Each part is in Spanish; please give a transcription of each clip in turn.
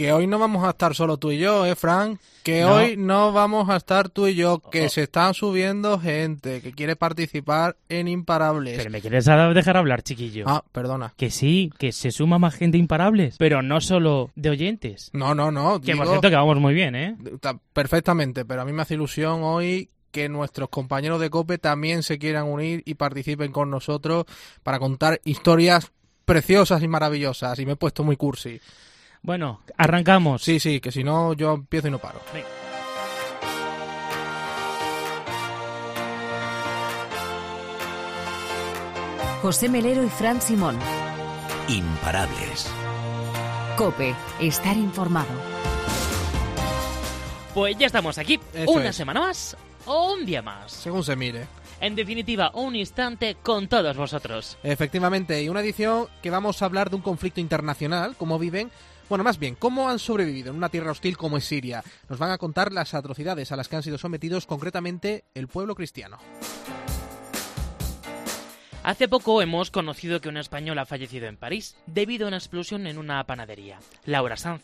que hoy no vamos a estar solo tú y yo, ¿eh, Frank? Que hoy no vamos a estar tú y yo, que Oh. se están subiendo gente que quiere participar en Imparables. Pero me quieres dejar hablar, chiquillo. Ah, perdona. Que sí, que se suma más gente imparables, pero no solo de oyentes. No, no, no. Que por cierto que vamos muy bien, ¿eh? Ta- Perfectamente, pero a mí me hace ilusión hoy que nuestros compañeros de COPE también se quieran unir y participen con nosotros para contar historias preciosas y maravillosas. Y me he puesto muy cursi. Bueno, arrancamos. Sí, sí, que si no yo empiezo y no paro. Venga. José Melero y Fran Simón. Imparables. Cope, estar informado. Pues ya estamos aquí. Eso Una es. semana más o un día más. Según se mire. En definitiva, un instante con todos vosotros. Efectivamente, y una edición que vamos a hablar de un conflicto internacional, cómo viven, bueno, más bien, cómo han sobrevivido en una tierra hostil como es Siria. Nos van a contar las atrocidades a las que han sido sometidos concretamente el pueblo cristiano. Hace poco hemos conocido que una española ha fallecido en París debido a una explosión en una panadería. Laura Sanz.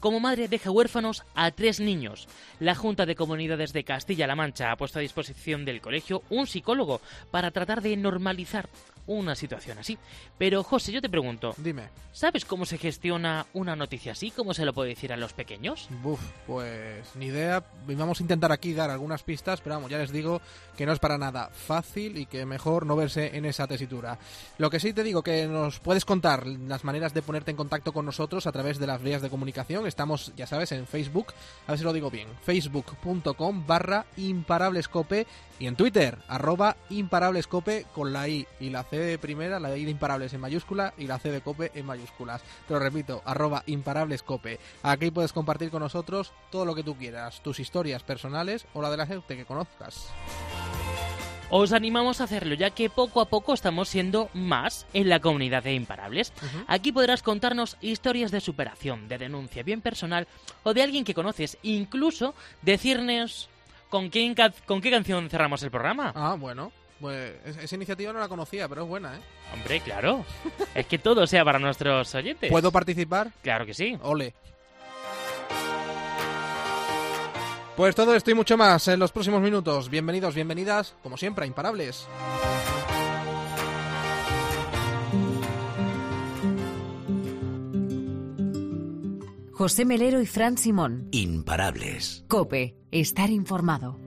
Como madre deja huérfanos a tres niños. La Junta de Comunidades de Castilla-La Mancha ha puesto a disposición del colegio un psicólogo para tratar de normalizar una situación así. Pero José, yo te pregunto, Dime. ¿sabes cómo se gestiona una noticia así? ¿Cómo se lo puede decir a los pequeños? Buf, pues ni idea. Vamos a intentar aquí dar algunas pistas, pero vamos, ya les digo que no es para nada fácil y que mejor no verse en esa tesitura. Lo que sí te digo que nos puedes contar las maneras de ponerte en contacto con nosotros a través de las vías de comunicación. Estamos, ya sabes, en Facebook, a ver si lo digo bien, facebook.com barra imparablescope y en Twitter, arroba imparablescope con la I y la C de primera, la I de imparables en mayúscula y la C de cope en mayúsculas. Te lo repito, arroba imparablescope. Aquí puedes compartir con nosotros todo lo que tú quieras, tus historias personales o la de la gente que conozcas. Os animamos a hacerlo, ya que poco a poco estamos siendo más en la comunidad de imparables. Aquí podrás contarnos historias de superación, de denuncia bien personal o de alguien que conoces, incluso decirnos con, quién ca- con qué canción cerramos el programa. Ah, bueno, pues es- esa iniciativa no la conocía, pero es buena, ¿eh? Hombre, claro. es que todo sea para nuestros oyentes. ¿Puedo participar? Claro que sí. Ole. Pues todo esto y mucho más en los próximos minutos. Bienvenidos, bienvenidas, como siempre, a Imparables. José Melero y Fran Simón. Imparables. Cope, estar informado.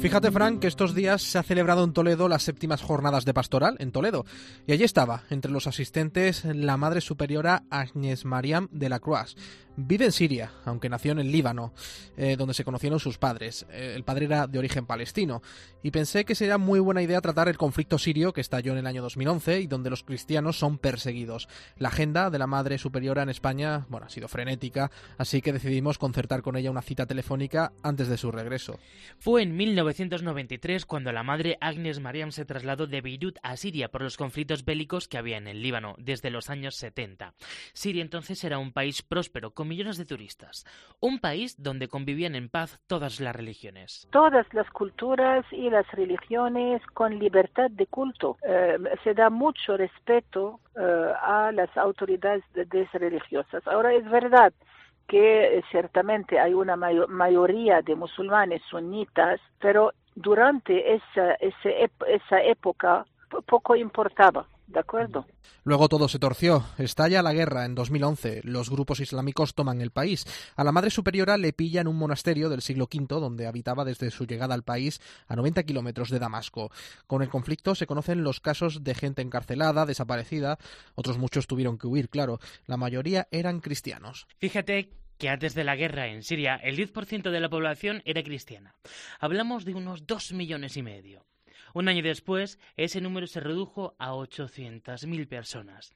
Fíjate, Frank, que estos días se ha celebrado en Toledo las séptimas jornadas de pastoral en Toledo. Y allí estaba, entre los asistentes, la Madre Superiora Agnes Mariam de la Croix. Vive en Siria, aunque nació en el Líbano, eh, donde se conocieron sus padres. Eh, el padre era de origen palestino. Y pensé que sería muy buena idea tratar el conflicto sirio que estalló en el año 2011 y donde los cristianos son perseguidos. La agenda de la Madre Superiora en España, bueno, ha sido frenética, así que decidimos concertar con ella una cita telefónica antes de su regreso. Fue en 1993 cuando la madre Agnes Mariam se trasladó de Beirut a Siria por los conflictos bélicos que había en el Líbano desde los años 70. Siria entonces era un país próspero con millones de turistas, un país donde convivían en paz todas las religiones. todas las culturas y las religiones con libertad de culto. Eh, se da mucho respeto eh, a las autoridades de- religiosas. Ahora es verdad que eh, ciertamente hay una mayo- mayoría de musulmanes sunitas, pero durante esa, ep- esa época po- poco importaba, ¿de acuerdo? Luego todo se torció. Estalla la guerra en 2011. Los grupos islámicos toman el país. A la Madre Superiora le pilla en un monasterio del siglo V, donde habitaba desde su llegada al país a 90 kilómetros de Damasco. Con el conflicto se conocen los casos de gente encarcelada, desaparecida. Otros muchos tuvieron que huir, claro. La mayoría eran cristianos. Fíjate que antes de la guerra en Siria el 10% de la población era cristiana. Hablamos de unos 2 millones y medio. Un año después, ese número se redujo a 800.000 personas.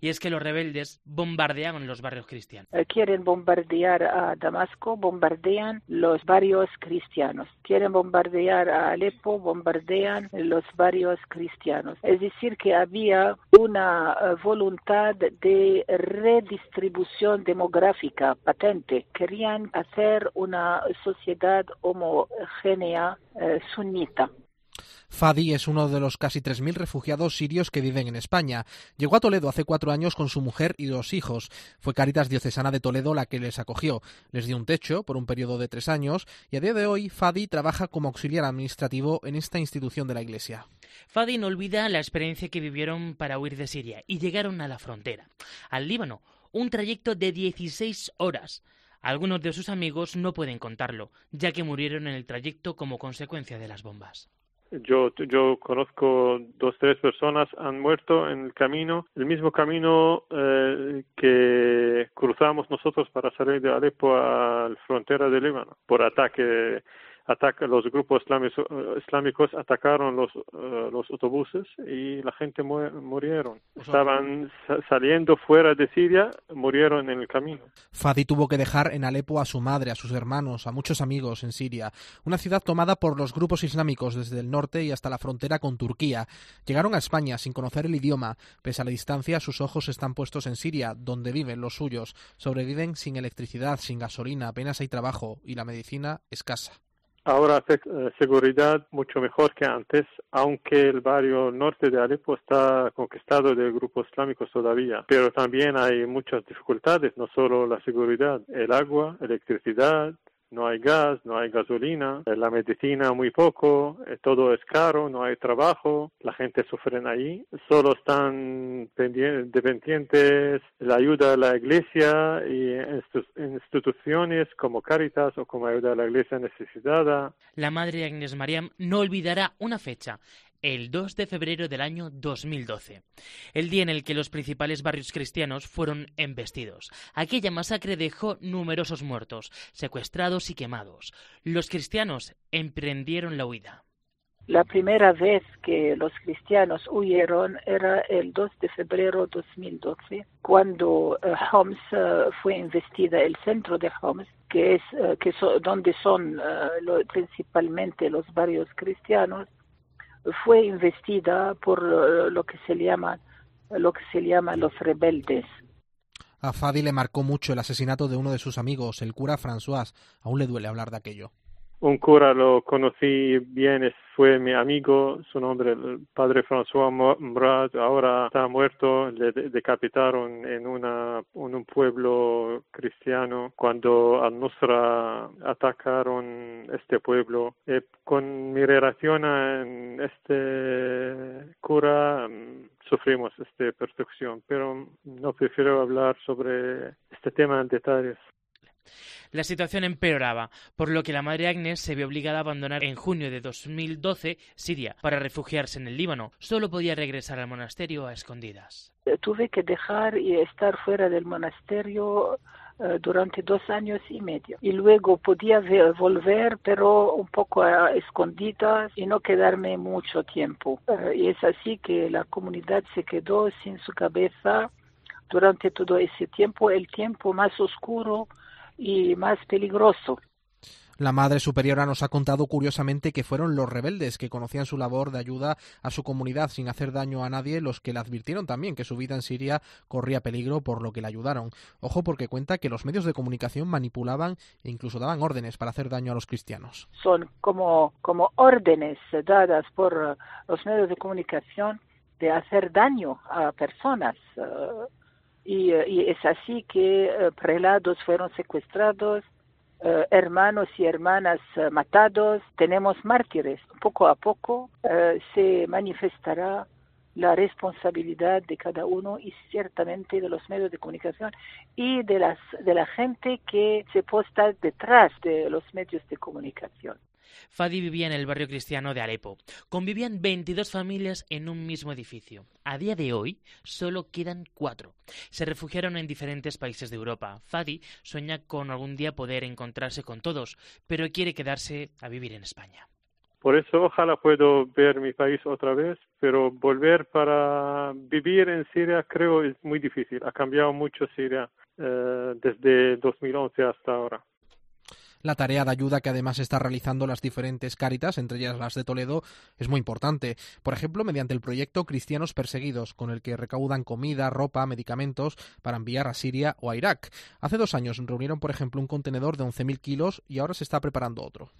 Y es que los rebeldes bombardeaban los barrios cristianos. Eh, quieren bombardear a Damasco, bombardean los barrios cristianos. Quieren bombardear a Alepo, bombardean los barrios cristianos. Es decir, que había una eh, voluntad de redistribución demográfica patente. Querían hacer una sociedad homogénea eh, sunita. Fadi es uno de los casi 3.000 refugiados sirios que viven en España. Llegó a Toledo hace cuatro años con su mujer y dos hijos. Fue Caritas Diocesana de Toledo la que les acogió. Les dio un techo por un periodo de tres años y a día de hoy Fadi trabaja como auxiliar administrativo en esta institución de la Iglesia. Fadi no olvida la experiencia que vivieron para huir de Siria y llegaron a la frontera, al Líbano, un trayecto de 16 horas. Algunos de sus amigos no pueden contarlo, ya que murieron en el trayecto como consecuencia de las bombas. Yo, yo conozco dos, tres personas han muerto en el camino, el mismo camino eh, que cruzamos nosotros para salir de Alepo a la frontera de Líbano por ataque ataca, los grupos islámicos, atacaron los, eh, los autobuses y la gente murieron. Estaban saliendo fuera de Siria, murieron en el camino. Fadi tuvo que dejar en Alepo a su madre, a sus hermanos, a muchos amigos en Siria, una ciudad tomada por los grupos islámicos desde el norte y hasta la frontera con Turquía. Llegaron a España sin conocer el idioma. Pese a la distancia, sus ojos están puestos en Siria, donde viven los suyos. Sobreviven sin electricidad, sin gasolina, apenas hay trabajo y la medicina escasa. Ahora eh, seguridad mucho mejor que antes, aunque el barrio norte de Alepo está conquistado de grupos islámicos todavía. Pero también hay muchas dificultades, no solo la seguridad, el agua, electricidad, no hay gas, no hay gasolina, eh, la medicina muy poco, eh, todo es caro, no hay trabajo, la gente sufre ahí, solo están dependientes de la ayuda de la iglesia y instituciones como Caritas o como ayuda a la iglesia necesitada. La madre Agnes Mariam no olvidará una fecha, el 2 de febrero del año 2012, el día en el que los principales barrios cristianos fueron embestidos. Aquella masacre dejó numerosos muertos, secuestrados y quemados. Los cristianos emprendieron la huida. La primera vez que los cristianos huyeron era el 2 de febrero de 2012, cuando eh, Homs eh, fue investida, el centro de Homs, que es eh, que donde son principalmente los barrios cristianos, fue investida por lo que se llama lo que se llama los rebeldes. A Fadi le marcó mucho el asesinato de uno de sus amigos, el cura François. Aún le duele hablar de aquello. Un cura lo conocí bien, fue mi amigo, su nombre el padre François Murat, ahora está muerto, le decapitaron en, una, en un pueblo cristiano cuando al Nusra atacaron este pueblo. Eh, con mi relación a este cura mm, sufrimos esta persecución, pero no prefiero hablar sobre este tema en detalles. La situación empeoraba, por lo que la madre Agnes se vio obligada a abandonar en junio de 2012 Siria para refugiarse en el Líbano. Solo podía regresar al monasterio a escondidas. Tuve que dejar y estar fuera del monasterio eh, durante dos años y medio. Y luego podía volver, pero un poco a escondidas y no quedarme mucho tiempo. Eh, y es así que la comunidad se quedó sin su cabeza durante todo ese tiempo, el tiempo más oscuro y más peligroso. La Madre Superiora nos ha contado curiosamente que fueron los rebeldes que conocían su labor de ayuda a su comunidad sin hacer daño a nadie los que le advirtieron también que su vida en Siria corría peligro por lo que le ayudaron. Ojo porque cuenta que los medios de comunicación manipulaban e incluso daban órdenes para hacer daño a los cristianos. Son como, como órdenes dadas por uh, los medios de comunicación de hacer daño a personas. Uh, y, uh, y, es así que prelados fueron secuestrados, eh, hermanos y hermanas eh, matados, tenemos mártires. Poco a poco eh, se manifestará la responsabilidad de cada uno y ciertamente de los medios de comunicación y de, las, de la gente que se posta detrás de los medios de comunicación. Fadi vivía en el barrio cristiano de Alepo. Convivían 22 familias en un mismo edificio. A día de hoy solo quedan cuatro. Se refugiaron en diferentes países de Europa. Fadi sueña con algún día poder encontrarse con todos, pero quiere quedarse a vivir en España. Por eso ojalá puedo ver mi país otra vez, pero volver para vivir en Siria creo es muy difícil. Ha cambiado mucho Siria eh, desde 2011 hasta ahora la tarea de ayuda que además está realizando las diferentes cáritas, entre ellas las de Toledo, es muy importante. Por ejemplo, mediante el proyecto Cristianos Perseguidos, con el que recaudan comida, ropa, medicamentos para enviar a Siria o a Irak. Hace dos años reunieron, por ejemplo, un contenedor de 11.000 kilos y ahora se está preparando otro.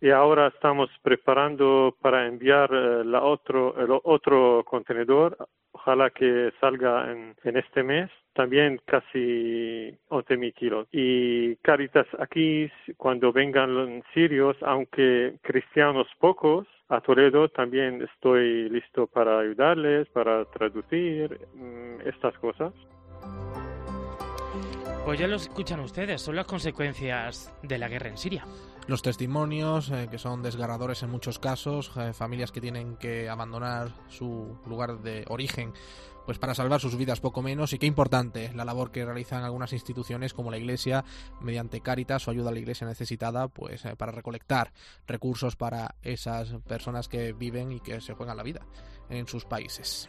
y ahora estamos preparando para enviar eh, la otro, otro contenedor. Ojalá que salga en, este mes también casi 11.000 kilos. Y Caritas aquí, cuando vengan los sirios, aunque cristianos pocos, a Toledo también estoy listo para ayudarles, para traducir mm, estas cosas. Pues ya lo escuchan ustedes, son las consecuencias de la guerra en Siria. Los testimonios, eh, que son desgarradores en muchos casos, eh, familias que tienen que abandonar su lugar de origen pues para salvar sus vidas poco menos y qué importante la labor que realizan algunas instituciones como la Iglesia mediante Cáritas o ayuda a la Iglesia necesitada pues eh, para recolectar recursos para esas personas que viven y que se juegan la vida en sus países.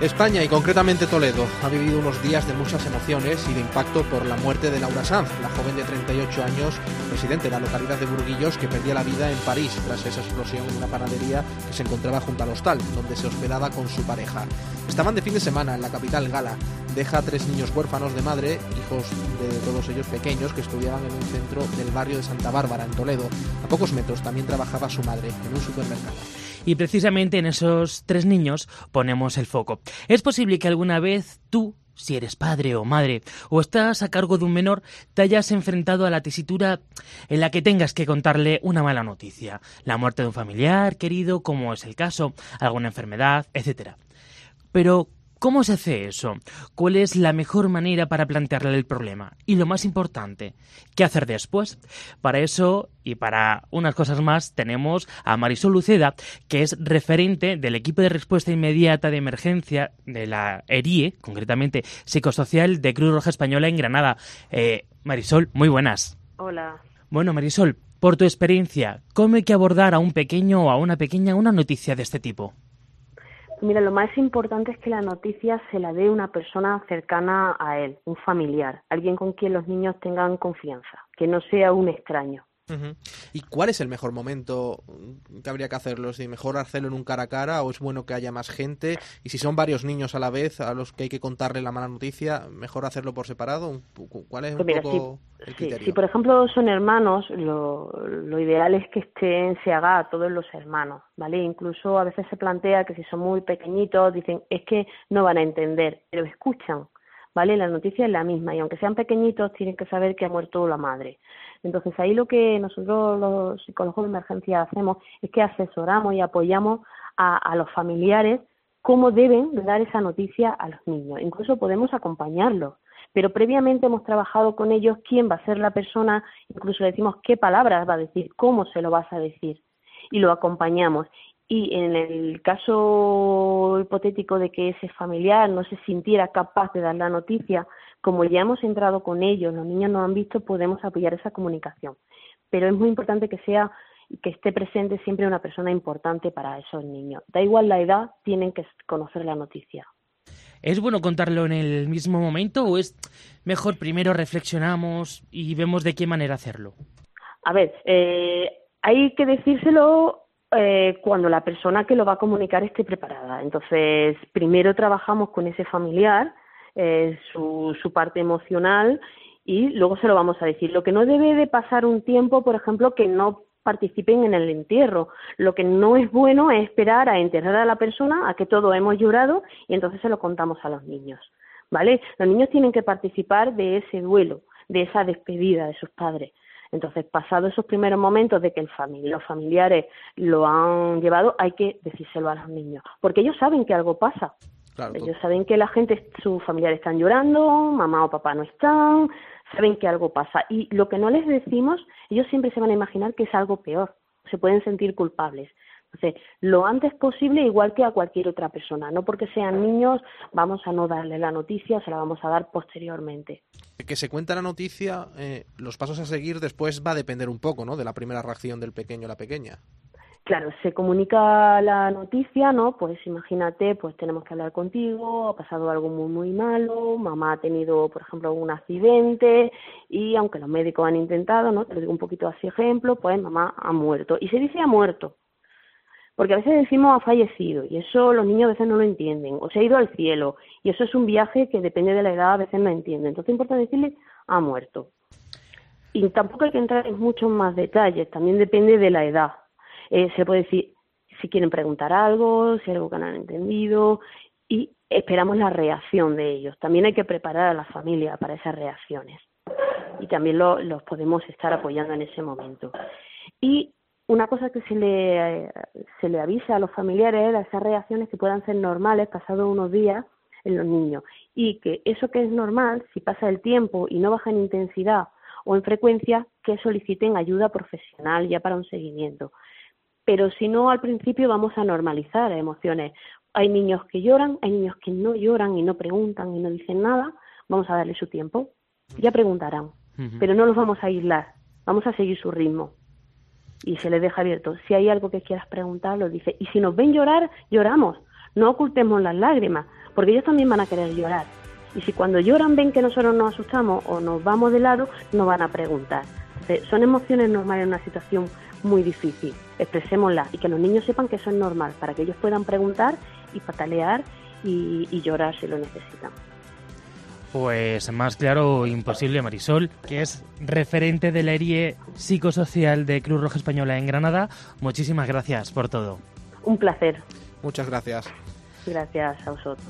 España y concretamente Toledo ha vivido unos días de muchas emociones y de impacto por la muerte de Laura Sanz, la joven de 38 años, residente de la localidad de Burguillos, que perdía la vida en París tras esa explosión en una panadería que se encontraba junto al hostal, donde se hospedaba con su pareja. Estaban de fin de semana en la capital gala. Deja a tres niños huérfanos de madre, hijos de todos ellos pequeños, que estudiaban en un centro del barrio de Santa Bárbara, en Toledo. A pocos metros también trabajaba su madre, en un supermercado. Y precisamente en esos tres niños ponemos el foco. Es posible que alguna vez tú si eres padre o madre o estás a cargo de un menor, te hayas enfrentado a la tesitura en la que tengas que contarle una mala noticia, la muerte de un familiar querido, como es el caso, alguna enfermedad, etc. Pero, ¿Cómo se hace eso? ¿Cuál es la mejor manera para plantearle el problema? Y lo más importante, ¿qué hacer después? Para eso y para unas cosas más tenemos a Marisol Luceda, que es referente del equipo de respuesta inmediata de emergencia de la ERIE, concretamente psicosocial de Cruz Roja Española en Granada. Eh, Marisol, muy buenas. Hola. Bueno, Marisol, por tu experiencia, ¿cómo hay que abordar a un pequeño o a una pequeña una noticia de este tipo? Mira, lo más importante es que la noticia se la dé una persona cercana a él, un familiar, alguien con quien los niños tengan confianza, que no sea un extraño. ¿Y cuál es el mejor momento que habría que hacerlo? ¿Es mejor hacerlo en un cara a cara o es bueno que haya más gente? Y si son varios niños a la vez a los que hay que contarle la mala noticia, ¿mejor hacerlo por separado? ¿Cuál es un pues poco el criterio? si, por ejemplo son hermanos, lo, lo ideal es que estén, se haga a todos los hermanos, ¿vale? Incluso a veces se plantea que si son muy pequeñitos, dicen, es que no van a entender, pero escuchan, ¿vale? La noticia es la misma y aunque sean pequeñitos tienen que saber que ha muerto la madre. Entonces ahí lo que nosotros los psicólogos de emergencia hacemos es que asesoramos y apoyamos a, los familiares cómo deben dar esa noticia a los niños. Incluso podemos acompañarlos pero previamente hemos trabajado con ellos quién va a ser la persona, incluso le decimos qué palabras va a decir, cómo se lo vas a decir y lo acompañamos. Y en el caso hipotético de que ese familiar no se sintiera capaz de dar la noticia, como ya hemos entrado con ellos, los niños nos han visto, podemos apoyar esa comunicación. Pero es muy importante que sea que esté presente siempre una persona importante para esos niños. Da igual la edad, tienen que conocer la noticia. ¿Es bueno contarlo en el mismo momento o es mejor primero reflexionamos y vemos de qué manera hacerlo? A ver, eh, hay que decírselo eh, cuando la persona que lo va a comunicar esté preparada. Entonces, primero trabajamos con ese familiar, eh, su, su parte emocional y luego se lo vamos a decir. Lo que no debe de pasar un tiempo, por ejemplo, que no participen en el entierro. Lo que no es bueno es esperar a enterrar a la persona, a que todos hemos llorado y entonces se lo contamos a los niños. ¿Vale? Los niños tienen que participar de ese duelo, de esa despedida de sus padres. Entonces, pasados esos primeros momentos de que el los familiares lo han llevado, hay que decírselo a los niños, porque ellos saben que algo pasa. ellos saben que la gente, sus familiares están llorando, mamá o papá no están, saben que algo pasa. Y lo que no les decimos, ellos siempre se van a imaginar que es algo peor, se pueden sentir culpables. Entonces, lo antes posible, igual que a cualquier otra persona. No porque sean niños, vamos a no darle la noticia, se la vamos a dar posteriormente. Que se cuenta la noticia, eh, los pasos a seguir después va a depender un poco, ¿no? De la primera reacción del pequeño o la pequeña. Claro, se comunica la noticia, ¿no? Pues imagínate, pues tenemos que hablar contigo, ha pasado algo muy, muy malo, mamá ha tenido, por ejemplo, un accidente y aunque los médicos han intentado, ¿no? Te lo digo un poquito así ejemplo, pues mamá ha muerto. Y se dice ha muerto, Porque a veces decimos ha fallecido y eso los niños a veces no lo entienden, o se ha ido al cielo y eso es un viaje que depende de la edad a veces no entienden. Entonces es importante decirle ha muerto. Y tampoco hay que entrar en muchos más detalles, también depende de la edad. Eh, se puede decir si quieren preguntar algo, si hay algo que no han entendido y esperamos la reacción de ellos. También hay que preparar a la familia para esas reacciones y también los podemos estar apoyando en ese momento. Y una cosa que se le, se le avisa a los familiares es esas reacciones que puedan ser normales pasados unos días en los niños y que eso que es normal, si pasa el tiempo y no baja en intensidad o en frecuencia, que soliciten ayuda profesional ya para un seguimiento. Pero si no, al principio vamos a normalizar emociones. Hay niños que lloran, hay niños que no lloran y no preguntan y no dicen nada, vamos a darle su tiempo. Ya preguntarán, pero no los vamos a aislar, vamos a seguir su ritmo y se les deja abierto. Si hay algo que quieras preguntar, lo dice. Y si nos ven llorar, lloramos. No ocultemos las lágrimas, porque ellos también van a querer llorar. Y si cuando lloran ven que nosotros nos asustamos o nos vamos de lado, no van a preguntar. Son emociones normales en una situación muy difícil. Expresémoslas y que los niños sepan que eso es normal, para que ellos puedan preguntar y patalear y llorar si lo necesitan. Pues más claro imposible, Marisol, que es referente del ERIE psicosocial de Cruz Roja Española en Granada. Muchísimas gracias por todo. Un placer. Muchas gracias. Gracias a vosotros.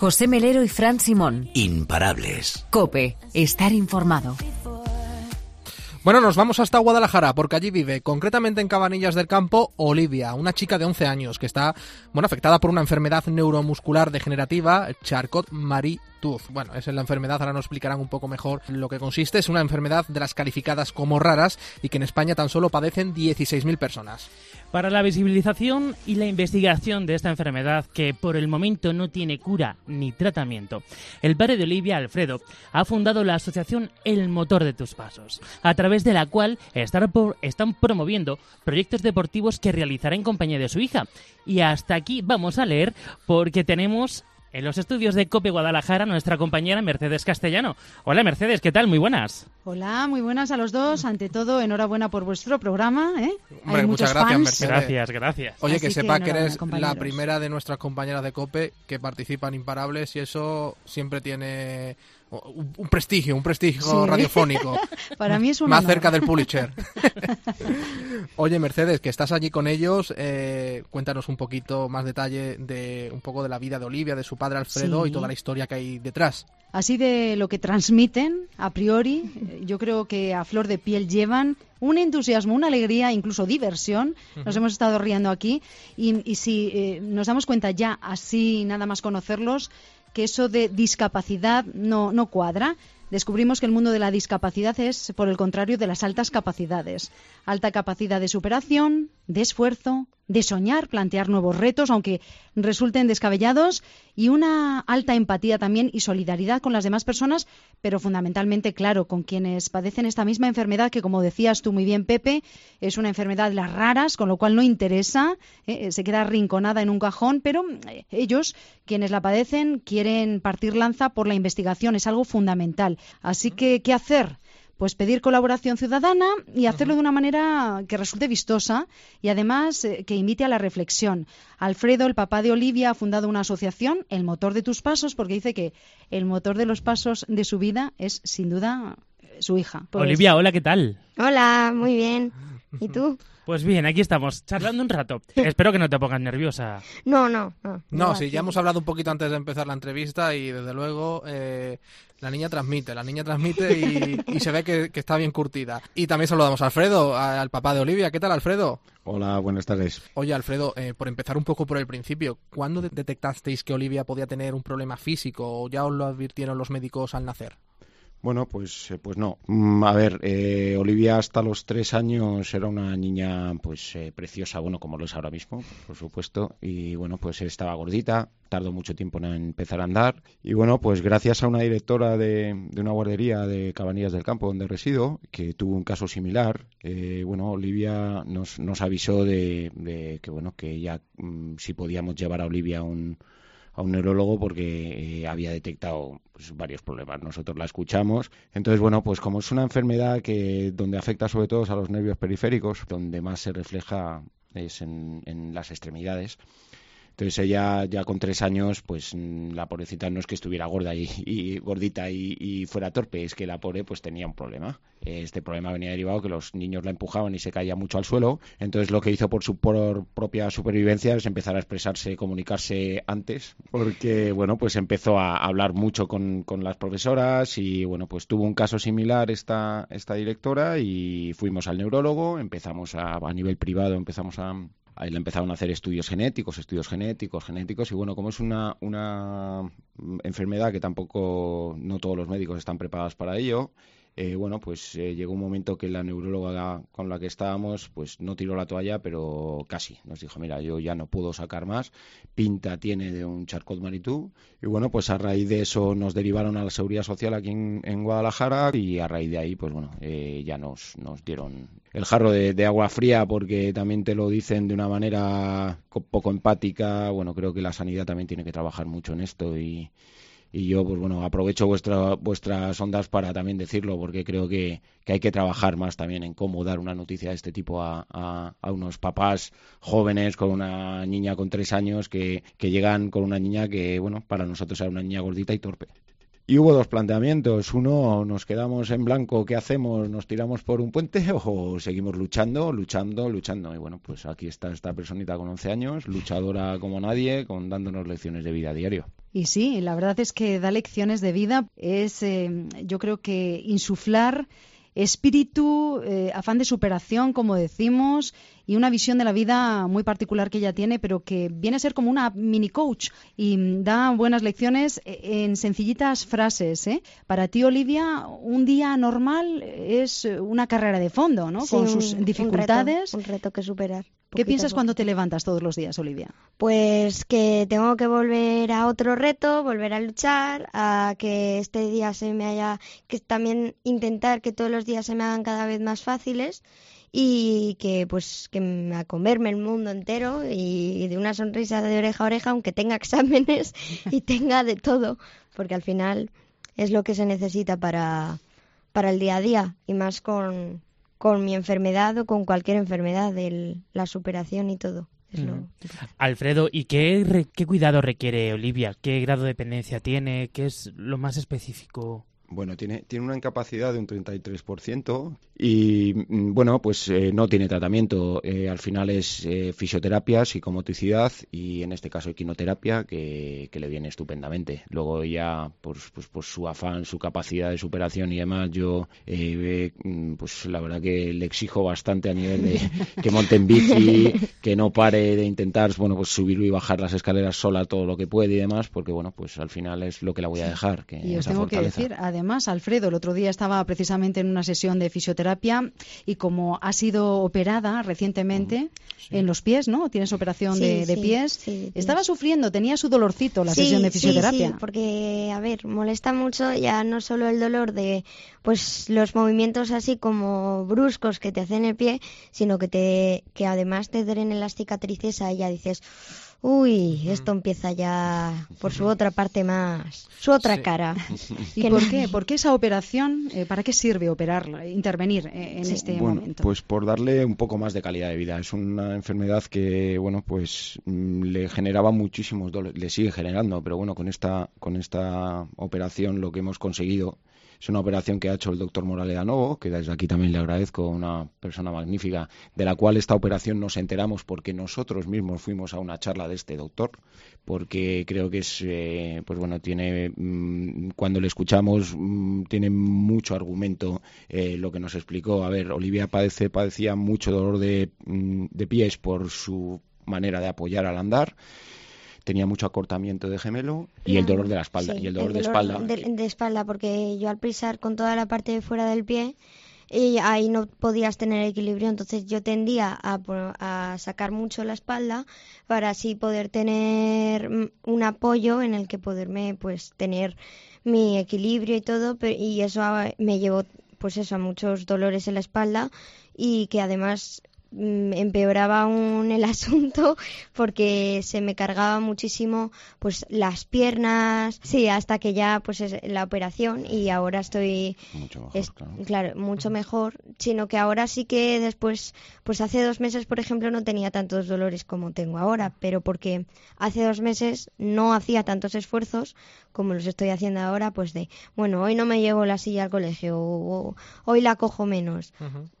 José Melero y Fran Simón. Imparables. Cope, estar informado. Bueno, nos vamos hasta Guadalajara porque allí vive, concretamente en Cabanillas del Campo, Olivia, una chica de 11 años que está, bueno, afectada por una enfermedad neuromuscular degenerativa, Charcot-Marie Tooth. Bueno, es la enfermedad, ahora nos explicarán un poco mejor lo que consiste. Es una enfermedad de las calificadas como raras y que en España tan solo padecen 16.000 personas. Para la visibilización y la investigación de esta enfermedad, que por el momento no tiene cura ni tratamiento, el padre de Olivia, Alfredo, ha fundado la asociación El Motor de tus Pasos, a través de la cual están promoviendo proyectos deportivos que realizará en compañía de su hija. Y hasta aquí vamos a leer porque tenemos en los estudios de COPE Guadalajara, nuestra compañera Mercedes Castellano. Hola Mercedes, ¿qué tal? Muy buenas. Hola, muy buenas a los dos. Ante todo, enhorabuena por vuestro programa. ¿eh? Hay muchas gracias, Mercedes. Gracias, gracias. Oye, que sepa que, eres la primera de nuestras compañeras de COPE que participan Imparables y eso siempre tiene un prestigio, un prestigio radiofónico. Para mí es un Más cerca del Pulitzer. Oye, Mercedes, que estás allí con ellos, eh, cuéntanos un poquito más detalle de un poco de la vida de Olivia, de su padre Alfredo y toda la historia que hay detrás. Así de lo que transmiten, a priori, yo creo que a flor de piel llevan un entusiasmo, una alegría, incluso diversión. Nos hemos estado riendo aquí y, si eh, nos damos cuenta ya, así nada más conocerlos, que eso de discapacidad no, no cuadra. Descubrimos que el mundo de la discapacidad es, por el contrario, de las altas capacidades. Alta capacidad de superación, de esfuerzo, de soñar, plantear nuevos retos, aunque resulten descabellados, y una alta empatía también y solidaridad con las demás personas, pero fundamentalmente, claro, con quienes padecen esta misma enfermedad, que como decías tú muy bien, Pepe, es una enfermedad de las raras, con lo cual no interesa, eh, se queda arrinconada en un cajón, pero eh, ellos, quienes la padecen, quieren partir lanza por la investigación, es algo fundamental. Así que, ¿qué hacer? Pues pedir colaboración ciudadana y hacerlo de una manera que resulte vistosa y además eh, que invite a la reflexión. Alfredo, el papá de Olivia, ha fundado una asociación, El Motor de tus Pasos, porque dice que el motor de los pasos de su vida es sin duda su hija. Pues Olivia, hola, ¿qué tal? Hola, muy bien. ¿Y tú? Pues bien, aquí estamos, charlando un rato. Espero que no te pongas nerviosa. No, no, no. No, sí, ya hemos hablado un poquito antes de empezar la entrevista y desde luego eh, la niña transmite, la niña transmite y, se ve que, está bien curtida. Y también saludamos a Alfredo, al papá de Olivia. ¿Qué tal, Alfredo? Hola, buenas tardes. Oye, Alfredo, eh, por empezar un poco por el principio, ¿cuándo detectasteis que Olivia podía tener un problema físico o ya os lo advirtieron los médicos al nacer? Bueno, pues, eh, pues no. Mm, a ver, eh, Olivia hasta los tres años era una niña pues eh, preciosa, bueno, como lo es ahora mismo, por supuesto. Y bueno, pues estaba gordita, tardó mucho tiempo en empezar a andar. Y bueno, pues gracias a una directora de, una guardería de Cabanillas del Campo donde resido, que tuvo un caso similar, eh, bueno, Olivia nos, nos avisó de, de que bueno, que ya mm, si podíamos llevar a Olivia un a un neurólogo porque eh, había detectado pues, varios problemas. Nosotros la escuchamos. Entonces, bueno, pues como es una enfermedad que donde afecta sobre todo a los nervios periféricos, donde más se refleja es en, en las extremidades. Entonces ella ya con tres años, pues mm, la pobrecita no es que estuviera gorda y, gordita y, y, fuera torpe, es que la pobre pues tenía un problema. Este problema venía derivado que los niños la empujaban y se caía mucho al suelo. Entonces lo que hizo por su por propia supervivencia es empezar a expresarse, comunicarse antes, porque bueno, pues empezó a hablar mucho con, con las profesoras y bueno, pues tuvo un caso similar esta, esta directora y fuimos al neurólogo, empezamos a, a nivel privado, empezamos a, ahí le empezaron a hacer estudios genéticos, estudios genéticos, genéticos, y bueno, como es una, una enfermedad que tampoco no todos los médicos están preparados para ello, eh, bueno, pues eh, llegó un momento que la neuróloga con la que estábamos, pues no tiró la toalla, pero casi. Nos dijo, mira, yo ya no puedo sacar más, pinta tiene de un charcot maritú. Y bueno, pues a raíz de eso nos derivaron a la Seguridad Social aquí en, en Guadalajara y a raíz de ahí, pues bueno, eh, ya nos, nos dieron el jarro de, de, agua fría porque también te lo dicen de una manera poco empática. Bueno, creo que la sanidad también tiene que trabajar mucho en esto y y yo pues bueno aprovecho vuestra, vuestras ondas para también decirlo porque creo que, que, hay que trabajar más también en cómo dar una noticia de este tipo a, a, unos papás jóvenes con una niña con tres años que, que llegan con una niña que bueno para nosotros era una niña gordita y torpe y hubo dos planteamientos. Uno, nos quedamos en blanco, ¿qué hacemos? ¿Nos tiramos por un puente o seguimos luchando, luchando, luchando? Y bueno, pues aquí está esta personita con 11 años, luchadora como nadie, con dándonos lecciones de vida a diario. Y sí, la verdad es que da lecciones de vida. Es, eh, yo creo que insuflar espíritu, eh, afán de superación, como decimos, y una visión de la vida muy particular que ella tiene, pero que viene a ser como una mini coach y da buenas lecciones eh, en sencillitas frases. ¿eh? Para ti, Olivia, un día normal es una carrera de fondo, ¿no? Sí, Con sus un, dificultades. Un reto, un reto que superar. ¿Qué piensas cuando te levantas todos los días, Olivia? Pues que tengo que volver a otro reto, volver a luchar, a que este día se me haya, que también intentar que todos los días se me hagan cada vez más fáciles y que pues que a comerme el mundo entero y de una sonrisa de oreja a oreja aunque tenga exámenes y tenga de todo porque al final es lo que se necesita para para el día a día y más con con mi enfermedad o con cualquier enfermedad, el, la superación y todo. Es lo... Alfredo, ¿y qué, qué cuidado requiere Olivia? ¿Qué grado de dependencia tiene? ¿Qué es lo más específico? Bueno, tiene, tiene una incapacidad de un 33% y, bueno, pues eh, no tiene tratamiento. Eh, al final es eh, fisioterapia, psicomotricidad y, en este caso, equinoterapia, que, que le viene estupendamente. Luego ya, pues, pues, por su afán, su capacidad de superación y demás, yo, pues la verdad que le exijo bastante a nivel de que monte en bici, que no pare de intentar, bueno, pues subir y bajar las escaleras sola todo lo que puede y demás, porque, bueno, pues al final es lo que la voy a dejar. Que y os esa tengo fortaleza. que decir, además, Alfredo, el otro día estaba precisamente en una sesión de fisioterapia y como ha sido operada recientemente sí. en los pies, ¿no? Tienes operación sí, de, de sí, pies. estaba sufriendo, tenía su dolorcito la sesión de fisioterapia. Sí, porque, a ver, molesta mucho ya no solo el dolor de pues los movimientos así como bruscos que te hacen el pie, sino que te que además te drenen las cicatrices y ya dices uy, esto empieza ya por su otra parte más, su otra Sí. cara. ¿Y por qué? ¿Por qué esa operación? eh, ¿Para qué sirve operarla, intervenir eh, en este bueno, momento? pues por darle un poco más de calidad de vida. Es una enfermedad que, bueno, pues mm, le generaba muchísimos dolores, le sigue generando, pero bueno, con esta, con esta operación lo que hemos conseguido es una operación que ha hecho el doctor Morales de Novo, que desde aquí también le agradezco, una persona magnífica, de la cual esta operación nos enteramos porque nosotros mismos fuimos a una charla de este doctor, porque creo que es, eh, pues bueno, tiene, mm, cuando le escuchamos, mm, tiene mucho argumento eh, lo que nos explicó. A ver, Olivia padece, padecía mucho dolor de, mm, de pies por su manera de apoyar al andar tenía mucho acortamiento de gemelo y el dolor de la espalda. Sí, y el dolor de dolor espalda. De, de espalda, porque yo al pisar con toda la parte de fuera del pie, y ahí no podías tener equilibrio, entonces yo tendía a, a sacar mucho la espalda para así poder tener mm, un apoyo en el que poderme pues tener mi equilibrio y todo, pe- y eso a- me llevó pues eso a muchos dolores en la espalda y que además empeoraba aún el asunto porque se me cargaba muchísimo pues las piernas sí hasta que ya pues es la operación y ahora estoy Mucho mejor, es- claro. claro mucho mejor sino que ahora sí que después pues hace dos meses por ejemplo no tenía tantos dolores como tengo ahora pero porque hace dos meses no hacía tantos esfuerzos como los estoy haciendo ahora pues de bueno hoy no me llevo la silla al colegio o, o hoy la cojo menos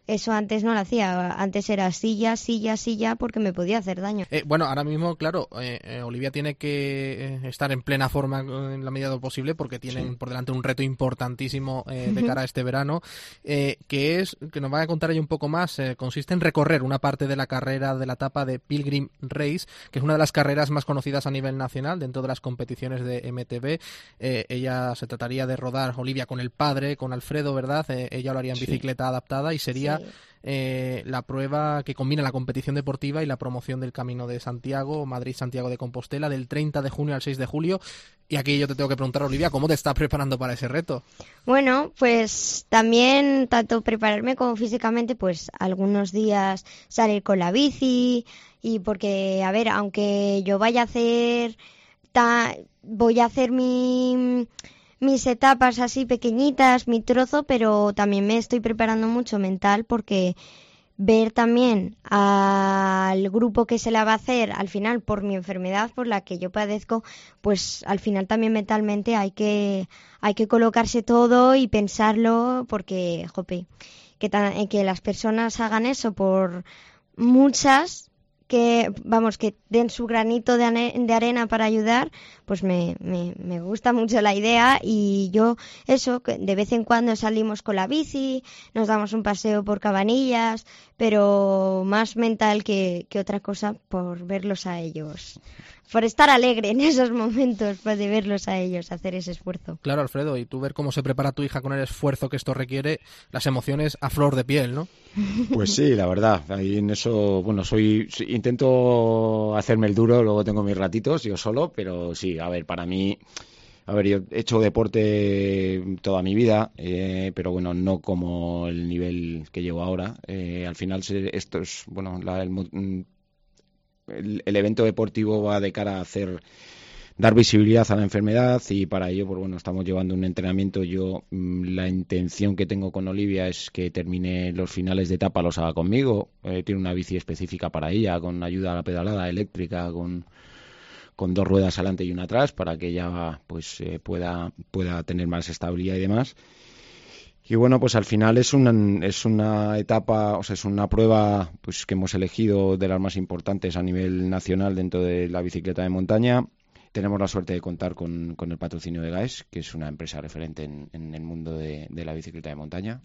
eso antes no lo hacía antes era silla silla silla porque me podía hacer daño. Eh, bueno, ahora mismo, claro, eh, eh, Olivia tiene que eh, estar en plena forma en la medida de lo posible porque tienen por delante un reto importantísimo eh, de cara a este verano, eh, que es, que nos va a contar ella un poco más, eh, consiste en recorrer una parte de la carrera de la etapa de Pilgrim Race, que es una de las carreras más conocidas a nivel nacional dentro de las competiciones de Eh, ella se trataría de rodar, Olivia, con el padre, con Alfredo, ¿verdad? Eh, ella lo haría en Sí. bicicleta adaptada y sería Sí. eh, la prueba que combina la competición deportiva y la promoción del Camino de Santiago, Madrid-Santiago de Compostela, del 30 de junio al 6 de julio. Y aquí yo te tengo que preguntar, Olivia, ¿cómo te estás preparando para ese reto? Bueno, pues también tanto prepararme como físicamente, pues algunos días salir con la bici y porque, a ver, aunque yo vaya a hacer, voy a hacer mi, mis etapas así pequeñitas, mi trozo, pero también me estoy preparando mucho mental porque ver también al grupo que se la va a hacer al final por mi enfermedad por la que yo padezco pues al final también mentalmente hay que hay que colocarse todo y pensarlo porque jope que que las personas hagan eso por muchas que vamos que den su granito de, arena para ayudar pues me, me, me gusta mucho la idea y yo eso que de vez en cuando salimos con la bici nos damos un paseo por cabanillas pero más mental que, que otra cosa por verlos a ellos por estar alegre en esos momentos pues, de verlos a ellos hacer ese esfuerzo Claro, Alfredo, y tú ver cómo se prepara tu hija con el esfuerzo que esto requiere, las emociones a flor de piel, ¿no? Pues sí, la verdad. Ahí en eso, bueno, soy, intento hacerme el duro, luego tengo mis ratitos yo solo, pero sí, a ver, para mí, a ver, yo he hecho deporte toda mi vida, eh, pero bueno, no como el nivel que llevo ahora. Eh, al final, se- esto es, bueno, la- el, el- el evento deportivo va de cara a hacer dar visibilidad a la enfermedad y para ello pues bueno estamos llevando un entrenamiento. Yo mm, la intención que tengo con Olivia es que termine los finales de etapa los haga conmigo. Eh, tiene una bici específica para ella con ayuda a la pedalada eléctrica con con dos ruedas adelante y una atrás para que ella pues eh, pueda pueda tener más estabilidad y demás y bueno, pues al final es una, es una etapa, o sea, es una prueba pues que hemos elegido de las más importantes a nivel nacional dentro de la bicicleta de montaña. Tenemos la suerte de contar con, con el patrocinio de GAES, que es una empresa referente en, en el mundo de, de la bicicleta de montaña.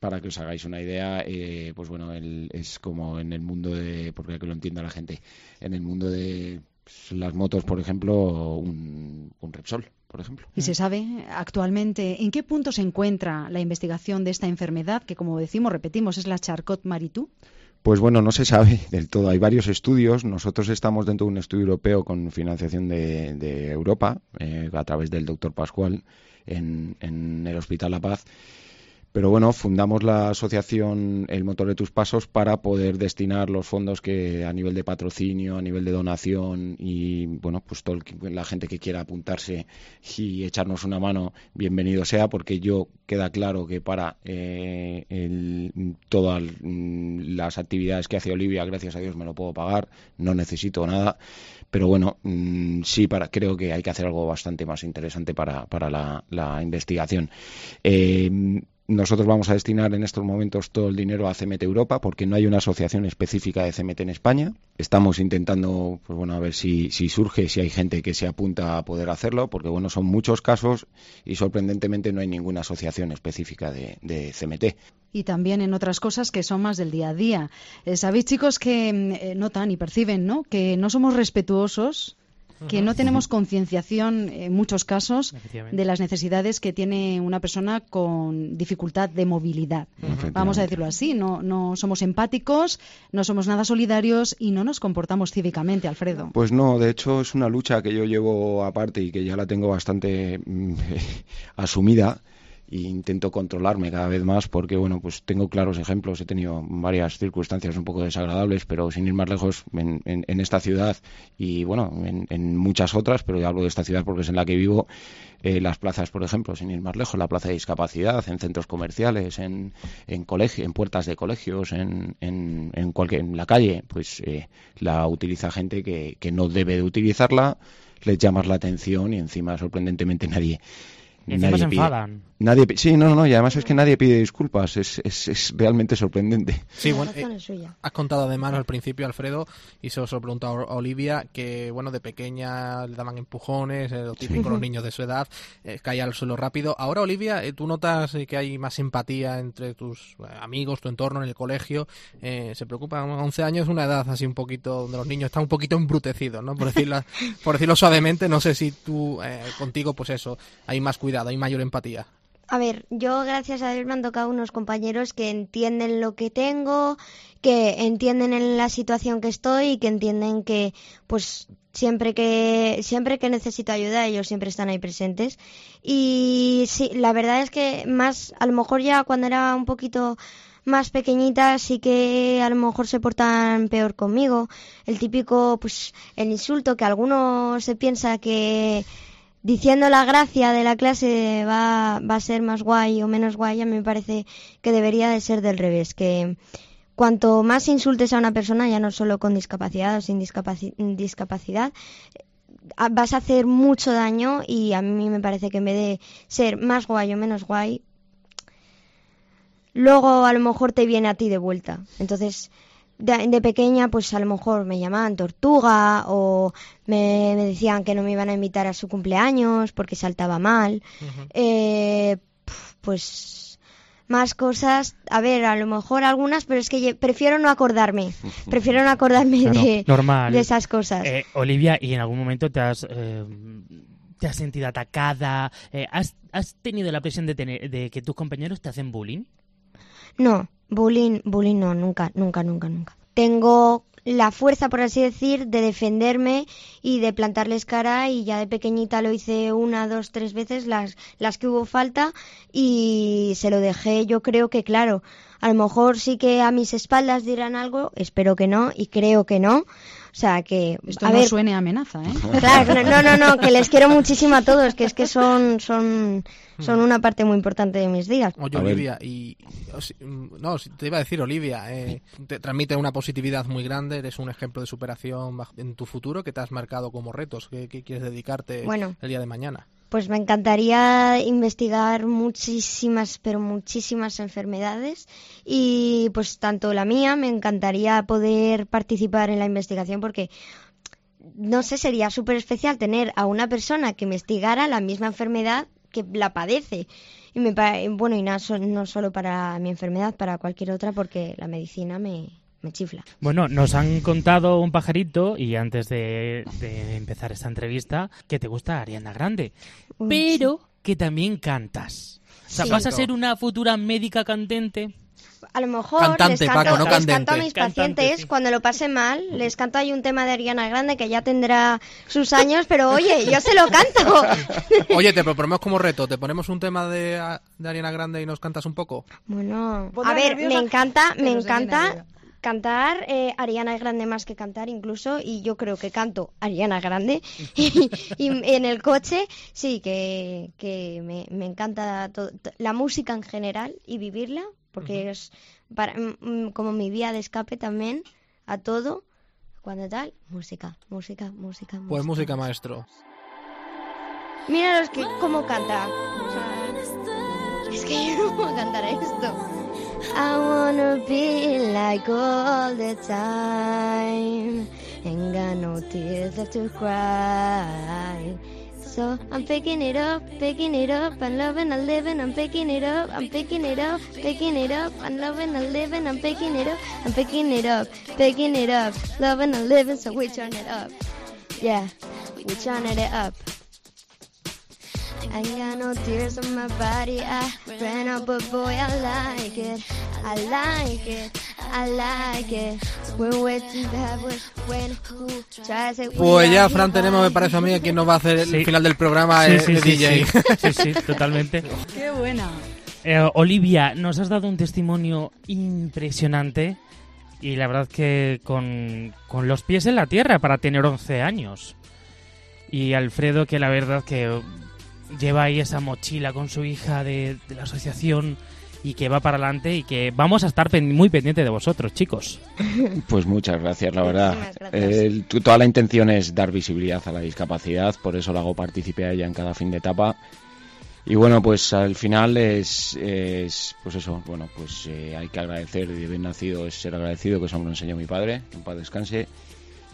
Para que os hagáis una idea, eh, pues bueno, el- es como en el mundo de, porque que lo entienda la gente, en el mundo de pues, las motos, por ejemplo, un, un Repsol, por ejemplo. ¿Y se sabe actualmente en qué punto se encuentra la investigación de esta enfermedad que, como decimos, repetimos, es la Charcot-Marie-Tooth? Pues bueno, no se sabe del todo. Hay varios estudios. Nosotros estamos dentro de un estudio europeo con financiación de, de Europa eh, a través del doctor Pascual en, en el Hospital La Paz. Pero bueno, fundamos la asociación El Motor de tus Pasos para poder destinar los fondos que a nivel de patrocinio, a nivel de donación y bueno, pues que- la gente que quiera apuntarse y echarnos una mano, bienvenido sea, porque yo queda claro que para eh, todas mm, las actividades que hace Olivia, gracias a Dios me lo puedo pagar, no necesito nada, pero bueno, mm, sí, para, creo que hay que hacer algo bastante más interesante para, para la, la investigación. Eh, nosotros vamos a destinar en estos momentos todo el dinero a CMT Europa porque no hay una asociación específica de CMT en España. Estamos intentando, pues bueno, a ver si, surge, si hay gente que se apunta a poder hacerlo, porque bueno, son muchos casos y sorprendentemente no hay ninguna asociación específica de, de CMT. y también en otras cosas que son más del día a día. Eh, Sabéis, chicos, que mm, eh, notan y perciben, ¿no? Que no somos respetuosos que no tenemos concienciación en muchos casos de las necesidades que tiene una persona con dificultad de movilidad. Vamos a decirlo así, no, no somos empáticos, no somos nada solidarios y no nos comportamos cívicamente, Alfredo. Pues no, de hecho es una lucha que yo llevo aparte y que ya la tengo bastante mm, asumida e intento controlarme cada vez más porque bueno pues tengo claros ejemplos he tenido varias circunstancias un poco desagradables pero sin ir más lejos en, en, esta ciudad y bueno en, muchas otras pero ya hablo de esta ciudad porque es en la que vivo eh, las plazas por ejemplo sin ir más lejos la plaza de discapacidad en centros comerciales en en colegio en puertas de colegios en en, cualquier en la calle pues eh, la utiliza gente que, que no debe de utilizarla les llamas la atención y encima sorprendentemente nadie y encima se enfadan. Nadie, sí, no, no, y además es que nadie pide disculpas, es, es, es realmente sorprendente. Sí, bueno, eh, has contado además al principio, Alfredo, y se os lo preguntó a Olivia, que bueno, de pequeña le daban empujones, lo típico los niños de su edad, eh, caía al suelo rápido. Ahora, Olivia, eh, tú notas que hay más empatía entre tus amigos, tu entorno en el colegio, se preocupan, 11 años es una edad así un poquito, donde los niños están un poquito embrutecidos, ¿no? Por decirlo, por decirlo suavemente, no sé si tú, contigo, pues eso, hay más cuidado, hay mayor empatía. A ver, yo gracias a Dios me han tocado unos compañeros que entienden lo que tengo, que entienden en la situación que estoy y que entienden que pues siempre que siempre que necesito ayuda ellos siempre están ahí presentes. Y sí, la verdad es que más a lo mejor ya cuando era un poquito más pequeñita sí que a lo mejor se portan peor conmigo, el típico pues el insulto que alguno se piensa que diciendo la gracia de la clase va, va a ser más guay o menos guay, a mí me parece que debería de ser del revés, que cuanto más insultes a una persona, ya no solo con discapacidad o sin discapacidad, vas a hacer mucho daño y a mí me parece que en vez de ser más guay o menos guay, luego a lo mejor te viene a ti de vuelta. Entonces, de, pequeña, pues a lo mejor me llamaban tortuga o me, decían que no me iban a invitar a su cumpleaños porque saltaba mal. Eh, pues más cosas, a ver, a lo mejor algunas, pero es que prefiero no acordarme, prefiero no acordarme de, de, esas cosas. Eh, Olivia, ¿y en algún momento te has... Eh, ¿Te has sentido atacada? ¿has, ¿Has tenido la presión de, tener, de que tus compañeros te hacen bullying? No, bullying, bullying no, nunca, nunca, nunca, nunca. Tengo la fuerza, por así decir, de defenderme y de plantarles cara y ya de pequeñita lo hice una, dos, tres veces, las, las que hubo falta y se lo dejé, yo creo que claro, a lo mejor sí que a mis espaldas dirán algo, espero que no y creo que no, o sea que... Esto no suene amenaza, ¿eh? Claro, no, no, no, que les quiero muchísimo a todos, que es que son, son, son una parte muy importante de mis días. Oye, Olivia, y... No, te iba a decir, Olivia, eh, te transmite una positividad muy grande, eres un ejemplo de superación en tu futuro que te has marcado como retos, que, quieres dedicarte el día de mañana. Pues me encantaría investigar muchísimas, pero muchísimas enfermedades y pues tanto la mía, me encantaría poder participar en la investigación porque no sé, sería súper especial tener a una persona que investigara la misma enfermedad que la padece. Y me bueno, y no, no solo para mi enfermedad, para cualquier otra, porque la medicina me, me chifla. Bueno, nos han contado un pajarito y antes de, empezar esta entrevista que te gusta Ariana Grande, pero que también cantas. O sea, ¿vas a ser una futura médica cantante? A lo mejor les, canto, a mis pacientes cuando lo pase mal, les canto ahí un tema de Ariana Grande que ya tendrá sus años, pero oye, yo se lo canto. Oye, te proponemos como reto, ¿te ponemos un tema de, de Ariana Grande y nos cantas un poco? Bueno, a ver, me encanta, me encanta cantar, eh, Ariana es grande más que cantar incluso, y yo creo que canto Ariana grande. y, en el coche, sí, que, que me, me, encanta la música en general y vivirla, porque es para, como mi vía de escape también a todo. Cuando tal, música, música, música. Pues música, maestro. Mira los que, cómo canta. es que yo no puedo cantar esto. I wanna be like all the time. Ain't got no tears left to cry. So I'm picking it up, picking it up, I'm loving, I'm living, I'm picking it up, I'm picking it up, picking it up, I'm loving, I'm living, I'm picking it up, I'm picking it up, picking it up, loving, I'm living, so we turn it up. Yeah. we turning it up. I ain't got no tears on my body, I ran up, but boy, I like it. I like it, I like it. We're waiting to have it when who tries it. we Pues ya, Fran, tenemos, me parece a mí, a quien nos va a hacer el Sí. final del programa, Sí, el, sí, el sí, DJ. sí. Sí, sí, totalmente. Qué buena. Eh, Olivia, nos has dado un testimonio impresionante y la verdad que con, con los pies en la tierra para tener 11 años. Y Alfredo, que la verdad que lleva ahí esa mochila con su hija de, de la asociación y que va para adelante y que vamos a estar pen- muy pendientes de vosotros, chicos. Pues muchas gracias, la verdad. Gracias. El- tu- toda la intención es dar visibilidad a la discapacidad, por eso la hago partícipe a ella en cada fin de etapa. Y bueno, pues al final es, es pues eso, bueno, pues eh, hay que agradecer, de bien nacido es ser agradecido, que eso me lo enseñó mi padre, que en paz descanse.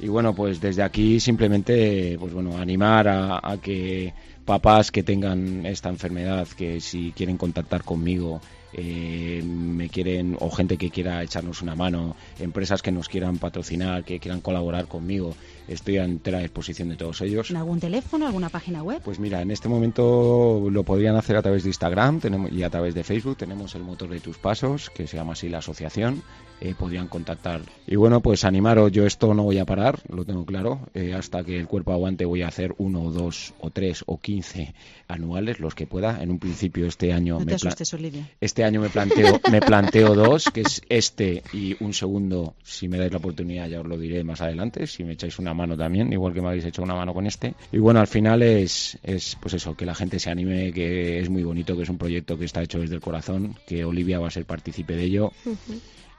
Y bueno, pues desde aquí simplemente, pues bueno, animar a, a que papás que tengan esta enfermedad, que si quieren contactar conmigo, eh, me quieren, o gente que quiera echarnos una mano, empresas que nos quieran patrocinar, que quieran colaborar conmigo, estoy a entera disposición de todos ellos. ¿En algún teléfono, alguna página web? Pues mira, en este momento lo podrían hacer a través de Instagram tenemos, y a través de Facebook. Tenemos el motor de tus pasos, que se llama así la asociación. Eh, podrían contactar. Y bueno, pues animaros, yo esto no voy a parar, lo tengo claro. Eh, hasta que el cuerpo aguante voy a hacer uno, o dos, o tres, o quince anuales, los que pueda. En un principio este año No me asustes, Olivia. este año me planteo, me planteo dos, que es este y un segundo, si me dais la oportunidad ya os lo diré más adelante, si me echáis una mano también, igual que me habéis hecho una mano con este. Y bueno, al final es, es pues eso, que la gente se anime, que es muy bonito, que es un proyecto que está hecho desde el corazón, que Olivia va a ser partícipe de ello.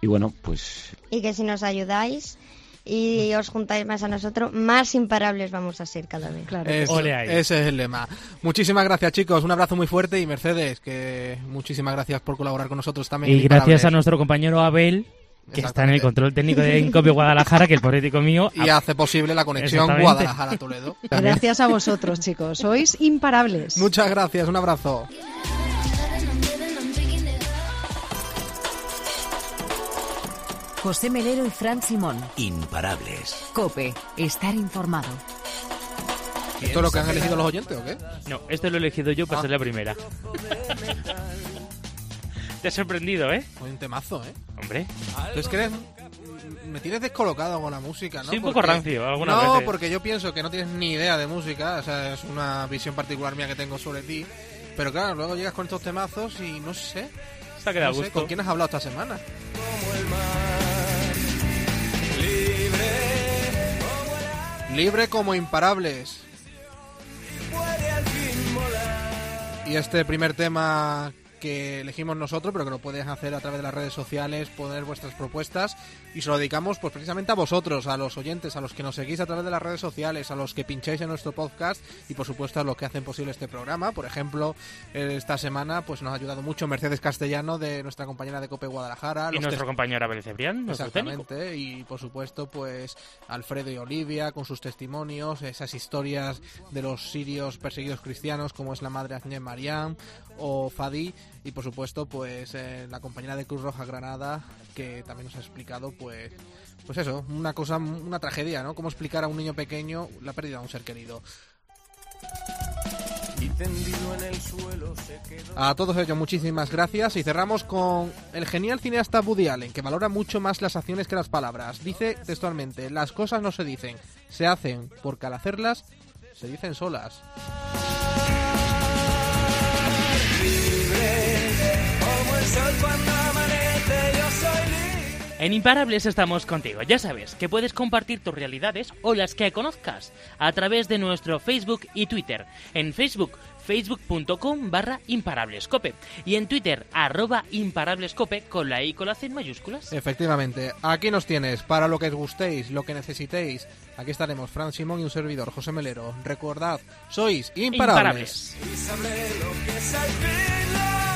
Y bueno, pues Y que si nos ayudáis y os juntáis más a nosotros, más imparables vamos a ser cada vez. Claro. Eso, Ole ahí. ese es el lema. Muchísimas gracias, chicos. Un abrazo muy fuerte. Y Mercedes, que muchísimas gracias por colaborar con nosotros también. Y gracias a nuestro compañero Abel, que está en el control técnico de Incopio Guadalajara, que el político mío... Y hace posible la conexión. Guadalajara-Toledo. Gracias a vosotros, chicos. Sois imparables. Muchas gracias. Un abrazo. José Melero y Fran Simón. Imparables. Cope, estar informado. ¿Esto es lo que han elegido los oyentes o qué? No, este lo he elegido yo para Ah. ser la primera. Te has sorprendido, ¿eh? Hay un temazo, ¿eh? Hombre. Entonces crees... Me tienes descolocado con la música, ¿no? Sí, un poco rancio, algunas No, veces. porque yo pienso que no tienes ni idea de música. O sea, es una visión particular mía que tengo sobre ti. Pero claro, luego llegas con estos temazos y no sé. Se ha quedado no sé, gusto. ¿Con quién has hablado esta semana? Libre como imparables. Y este primer tema que elegimos nosotros, pero que lo puedes hacer a través de las redes sociales, poner vuestras propuestas y se lo dedicamos pues precisamente a vosotros, a los oyentes, a los que nos seguís a través de las redes sociales, a los que pincháis en nuestro podcast y por supuesto a los que hacen posible este programa. Por ejemplo, eh, esta semana pues nos ha ayudado mucho Mercedes Castellano de nuestra compañera de Cope Guadalajara, Y tes- compañero Abel Cebrián, técnico. Exactamente, y por supuesto, pues Alfredo y Olivia con sus testimonios, esas historias de los sirios perseguidos cristianos, como es la madre Agnès Mariam o Fadi, y por supuesto, pues eh, la compañera de Cruz Roja Granada, que también nos ha explicado, pues, pues eso, una cosa, una tragedia, ¿no? Cómo explicar a un niño pequeño la pérdida de un ser querido. A todos ellos muchísimas gracias y cerramos con el genial cineasta Woody Allen, que valora mucho más las acciones que las palabras. Dice textualmente, las cosas no se dicen, se hacen, porque al hacerlas se dicen solas. En Imparables estamos contigo. Ya sabes que puedes compartir tus realidades o las que conozcas a través de nuestro Facebook y Twitter. En Facebook, facebook.com barra imparablescope. Y en Twitter, arroba imparablescope con la I y con la C en mayúsculas. Efectivamente, aquí nos tienes, para lo que os gustéis, lo que necesitéis. Aquí estaremos, Fran Simón y un servidor, José Melero. Recordad, sois imparables. Imparables.